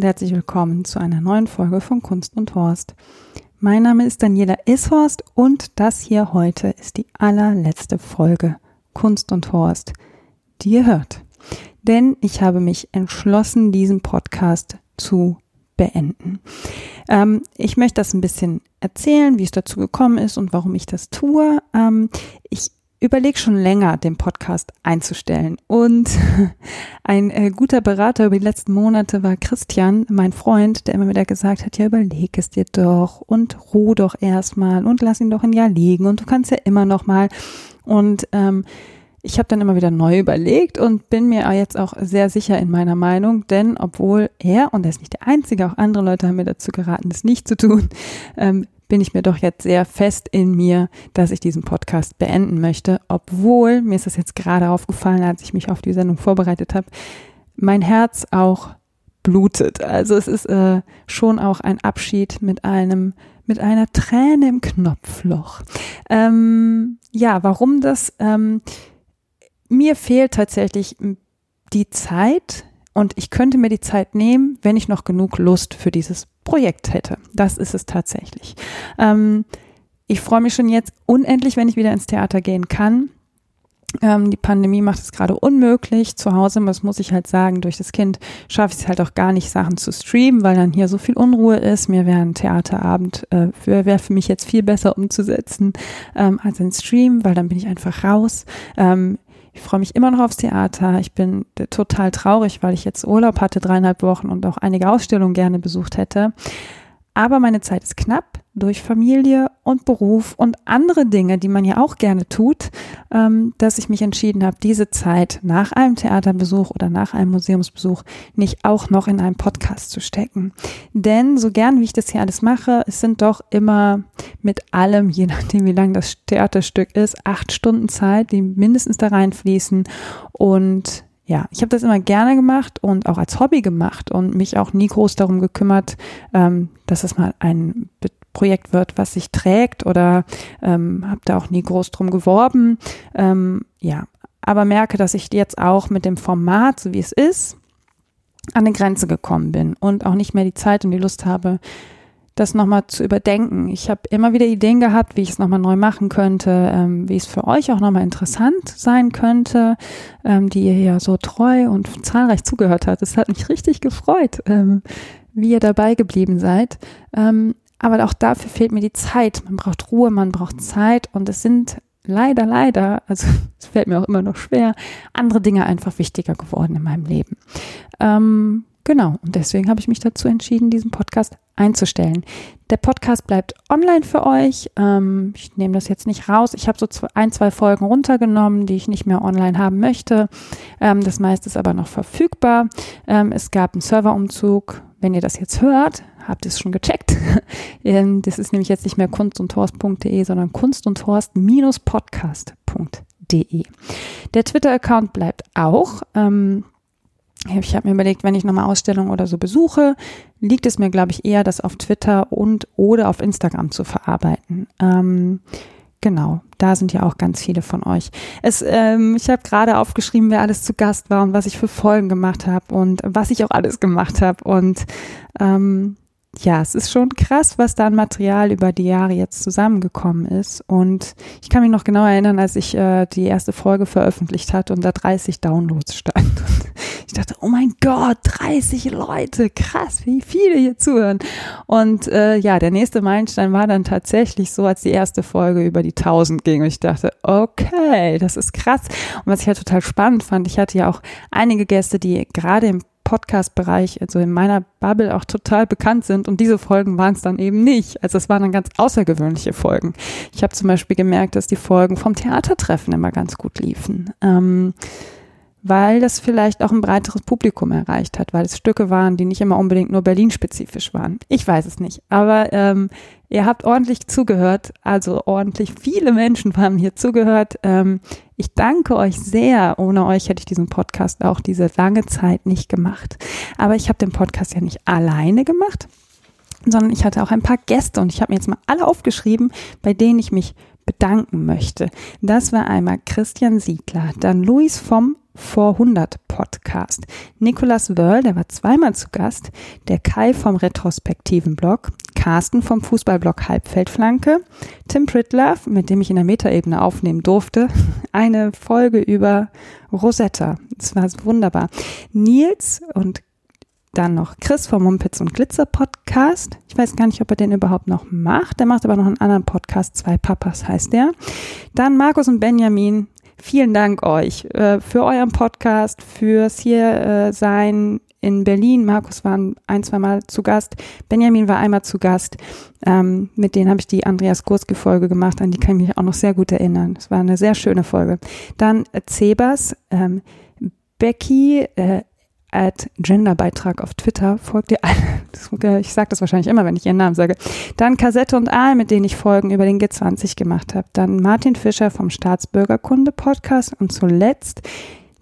Und herzlich willkommen zu einer neuen Folge von Kunst und Horst. Mein Name ist Daniela Ishorst und das hier heute ist die allerletzte Folge Kunst und Horst, die ihr hört. Denn ich habe mich entschlossen, diesen Podcast zu beenden. Ähm, ich möchte das ein bisschen erzählen, wie es dazu gekommen ist und warum ich das tue. Ähm, ich überlege schon länger, den Podcast einzustellen. Und ein äh, guter Berater über die letzten Monate war Christian, mein Freund, der immer wieder gesagt hat, ja, überleg es dir doch und ruh doch erstmal und lass ihn doch ein Jahr liegen und du kannst ja immer noch mal. Und ähm, ich habe dann immer wieder neu überlegt und bin mir jetzt auch sehr sicher in meiner Meinung, denn obwohl er, und er ist nicht der Einzige, auch andere Leute haben mir dazu geraten, das nicht zu tun, ähm, bin ich mir doch jetzt sehr fest in mir, dass ich diesen Podcast beenden möchte, obwohl, mir ist das jetzt gerade aufgefallen, als ich mich auf die Sendung vorbereitet habe, mein Herz auch blutet. Also es ist äh, schon auch ein Abschied mit einem mit einer Träne im Knopfloch. Ähm, ja, warum das? Ähm, mir fehlt tatsächlich die Zeit und ich könnte mir die Zeit nehmen, wenn ich noch genug Lust für dieses Projekt hätte. Das ist es tatsächlich. Ähm, ich freue mich schon jetzt unendlich, wenn ich wieder ins Theater gehen kann. Ähm, die Pandemie macht es gerade unmöglich zu Hause. Das muss ich halt sagen. Durch das Kind schaffe ich es halt auch gar nicht, Sachen zu streamen, weil dann hier so viel Unruhe ist. Mir wäre ein Theaterabend, äh, wäre für mich jetzt viel besser umzusetzen ähm, als ein Stream, weil dann bin ich einfach raus. Ähm, ich freue mich immer noch aufs Theater. Ich bin total traurig, weil ich jetzt Urlaub hatte, dreieinhalb Wochen und auch einige Ausstellungen gerne besucht hätte. Aber meine Zeit ist knapp durch Familie und Beruf und andere Dinge, die man ja auch gerne tut, ähm, dass ich mich entschieden habe, diese Zeit nach einem Theaterbesuch oder nach einem Museumsbesuch nicht auch noch in einen Podcast zu stecken. Denn so gern wie ich das hier alles mache, es sind doch immer mit allem, je nachdem wie lang das Theaterstück ist, acht Stunden Zeit, die mindestens da reinfließen und ja, ich habe das immer gerne gemacht und auch als Hobby gemacht und mich auch nie groß darum gekümmert, ähm, dass es mal ein Projekt wird, was sich trägt oder ähm, habe da auch nie groß drum geworben. Ähm, ja, aber merke, dass ich jetzt auch mit dem Format, so wie es ist, an eine Grenze gekommen bin und auch nicht mehr die Zeit und die Lust habe, das nochmal zu überdenken. Ich habe immer wieder Ideen gehabt, wie ich es nochmal neu machen könnte, ähm, wie es für euch auch nochmal interessant sein könnte, ähm, die ihr ja so treu und zahlreich zugehört habt. Es hat mich richtig gefreut, ähm, wie ihr dabei geblieben seid. Aber auch dafür fehlt mir die Zeit. Man braucht Ruhe, man braucht Zeit und es sind leider, leider, also es fällt mir auch immer noch schwer, andere Dinge einfach wichtiger geworden in meinem Leben. Ähm, Genau, und deswegen habe ich mich dazu entschieden, diesen Podcast einzustellen. Der Podcast bleibt online für euch. Ähm, ich nehme das jetzt nicht raus. Ich habe so zwei, ein, zwei Folgen runtergenommen, die ich nicht mehr online haben möchte. Ähm, das meiste ist aber noch verfügbar. Ähm, es gab einen Serverumzug. Wenn ihr das jetzt hört, habt ihr es schon gecheckt. Ähm, das ist nämlich jetzt nicht mehr kunst und horst.de, sondern kunst und horst-podcast.de. Der Twitter-Account bleibt auch. Ähm, ich habe mir überlegt, wenn ich nochmal Ausstellungen oder so besuche, liegt es mir, glaube ich, eher, das auf Twitter und oder auf Instagram zu verarbeiten. Ähm, genau, da sind ja auch ganz viele von euch. Es, ähm, ich habe gerade aufgeschrieben, wer alles zu Gast war und was ich für Folgen gemacht habe und was ich auch alles gemacht habe. Und ähm, ja, es ist schon krass, was da an Material über die Jahre jetzt zusammengekommen ist. Und ich kann mich noch genau erinnern, als ich äh, die erste Folge veröffentlicht hatte und da 30 Downloads stand. ich dachte, oh mein Gott, 30 Leute, krass, wie viele hier zuhören. Und äh, ja, der nächste Meilenstein war dann tatsächlich so, als die erste Folge über die 1000 ging. Und ich dachte, okay, das ist krass. Und was ich halt total spannend fand, ich hatte ja auch einige Gäste, die gerade im Podcast-Bereich, also in meiner Bubble auch total bekannt sind und diese Folgen waren es dann eben nicht. Also es waren dann ganz außergewöhnliche Folgen. Ich habe zum Beispiel gemerkt, dass die Folgen vom Theatertreffen immer ganz gut liefen. Ähm, weil das vielleicht auch ein breiteres Publikum erreicht hat, weil es Stücke waren, die nicht immer unbedingt nur Berlin-spezifisch waren. Ich weiß es nicht, aber ähm, ihr habt ordentlich zugehört, also ordentlich viele Menschen haben hier zugehört. Ähm, ich danke euch sehr. Ohne euch hätte ich diesen Podcast auch diese lange Zeit nicht gemacht. Aber ich habe den Podcast ja nicht alleine gemacht, sondern ich hatte auch ein paar Gäste und ich habe mir jetzt mal alle aufgeschrieben, bei denen ich mich bedanken möchte. Das war einmal Christian Siegler, dann Luis vom vor 100 Podcast. Nicolas Wörl, der war zweimal zu Gast, der Kai vom retrospektiven Blog, Carsten vom Fußballblog Halbfeldflanke, Tim Pritlove, mit dem ich in der Metaebene aufnehmen durfte, eine Folge über Rosetta. Das war wunderbar. Nils und dann noch Chris vom Mumpitz und Glitzer Podcast. Ich weiß gar nicht, ob er den überhaupt noch macht. Der macht aber noch einen anderen Podcast. Zwei Papas heißt der. Dann Markus und Benjamin. Vielen Dank euch äh, für euren Podcast, fürs hier äh, sein in Berlin. Markus war ein, zwei Mal zu Gast. Benjamin war einmal zu Gast. Ähm, mit denen habe ich die Andreas Gurski Folge gemacht, an die kann ich mich auch noch sehr gut erinnern. Es war eine sehr schöne Folge. Dann äh, Zebas, ähm, Becky, äh, at Genderbeitrag auf Twitter. Folgt ihr alle. Ich sage das wahrscheinlich immer, wenn ich ihren Namen sage. Dann Kassette und Aal, mit denen ich Folgen über den G20 gemacht habe. Dann Martin Fischer vom Staatsbürgerkunde Podcast. Und zuletzt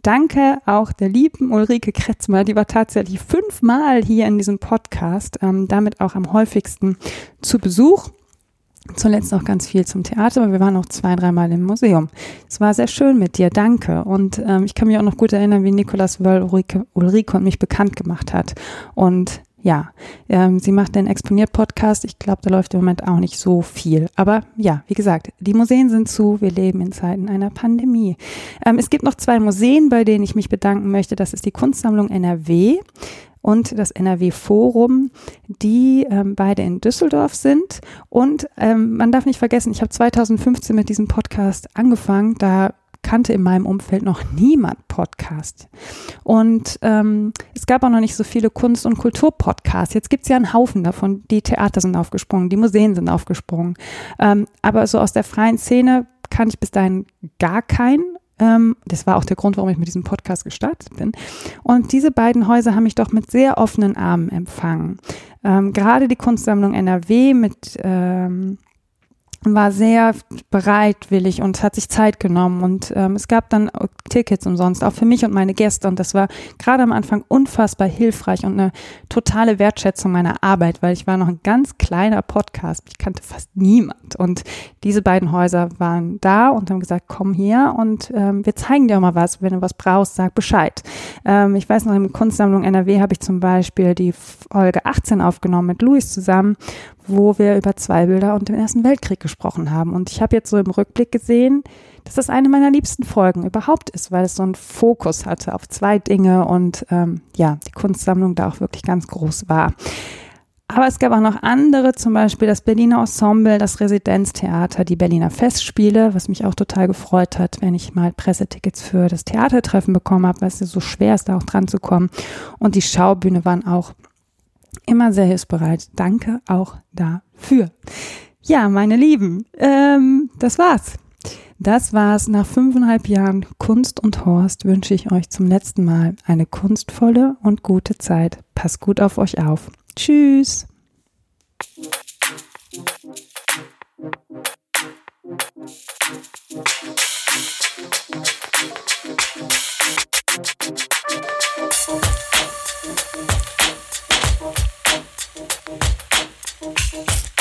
danke auch der lieben Ulrike Kretzmer. Die war tatsächlich fünfmal hier in diesem Podcast, ähm, damit auch am häufigsten zu Besuch. Zuletzt noch ganz viel zum Theater, aber wir waren noch zwei, dreimal im Museum. Es war sehr schön mit dir, danke. Und ähm, ich kann mich auch noch gut erinnern, wie Nikolas Wöll Ulrike, Ulrike und mich bekannt gemacht hat. Und ja, ähm, sie macht den Exponiert-Podcast. Ich glaube, da läuft im Moment auch nicht so viel. Aber ja, wie gesagt, die Museen sind zu. Wir leben in Zeiten einer Pandemie. Ähm, es gibt noch zwei Museen, bei denen ich mich bedanken möchte. Das ist die Kunstsammlung NRW und das NRW Forum, die ähm, beide in Düsseldorf sind. Und ähm, man darf nicht vergessen, ich habe 2015 mit diesem Podcast angefangen. Da kannte in meinem Umfeld noch niemand Podcast. Und ähm, es gab auch noch nicht so viele Kunst- und Kulturpodcasts. Jetzt gibt es ja einen Haufen davon. Die Theater sind aufgesprungen, die Museen sind aufgesprungen. Ähm, aber so aus der freien Szene kannte ich bis dahin gar keinen. Ähm, das war auch der Grund, warum ich mit diesem Podcast gestartet bin. Und diese beiden Häuser haben mich doch mit sehr offenen Armen empfangen. Ähm, gerade die Kunstsammlung NRW mit ähm, war sehr bereitwillig und hat sich Zeit genommen. Und ähm, es gab dann Tickets umsonst, auch für mich und meine Gäste. Und das war gerade am Anfang unfassbar hilfreich und eine totale Wertschätzung meiner Arbeit, weil ich war noch ein ganz kleiner Podcast, ich kannte fast niemand. Und diese beiden Häuser waren da und haben gesagt, komm hier und ähm, wir zeigen dir mal was, wenn du was brauchst, sag Bescheid. Ähm, ich weiß noch, in Kunstsammlung NRW habe ich zum Beispiel die Folge 18 aufgenommen mit Luis zusammen, wo wir über zwei Bilder und den Ersten Weltkrieg gesprochen haben. Und ich habe jetzt so im Rückblick gesehen, dass das eine meiner liebsten Folgen überhaupt ist, weil es so einen Fokus hatte auf zwei Dinge und ähm, ja, die Kunstsammlung da auch wirklich ganz groß war. Aber es gab auch noch andere, zum Beispiel das Berliner Ensemble, das Residenztheater, die Berliner Festspiele, was mich auch total gefreut hat, wenn ich mal Pressetickets für das Theatertreffen bekommen habe, weil es so schwer ist, da auch dran zu kommen. Und die Schaubühne waren auch immer sehr hilfsbereit. Danke auch dafür. Ja, meine Lieben, ähm, das war's. Das war's. Nach fünfeinhalb Jahren Kunst und Horst wünsche ich euch zum letzten Mal eine kunstvolle und gute Zeit. Passt gut auf euch auf. Tschüss. Peace.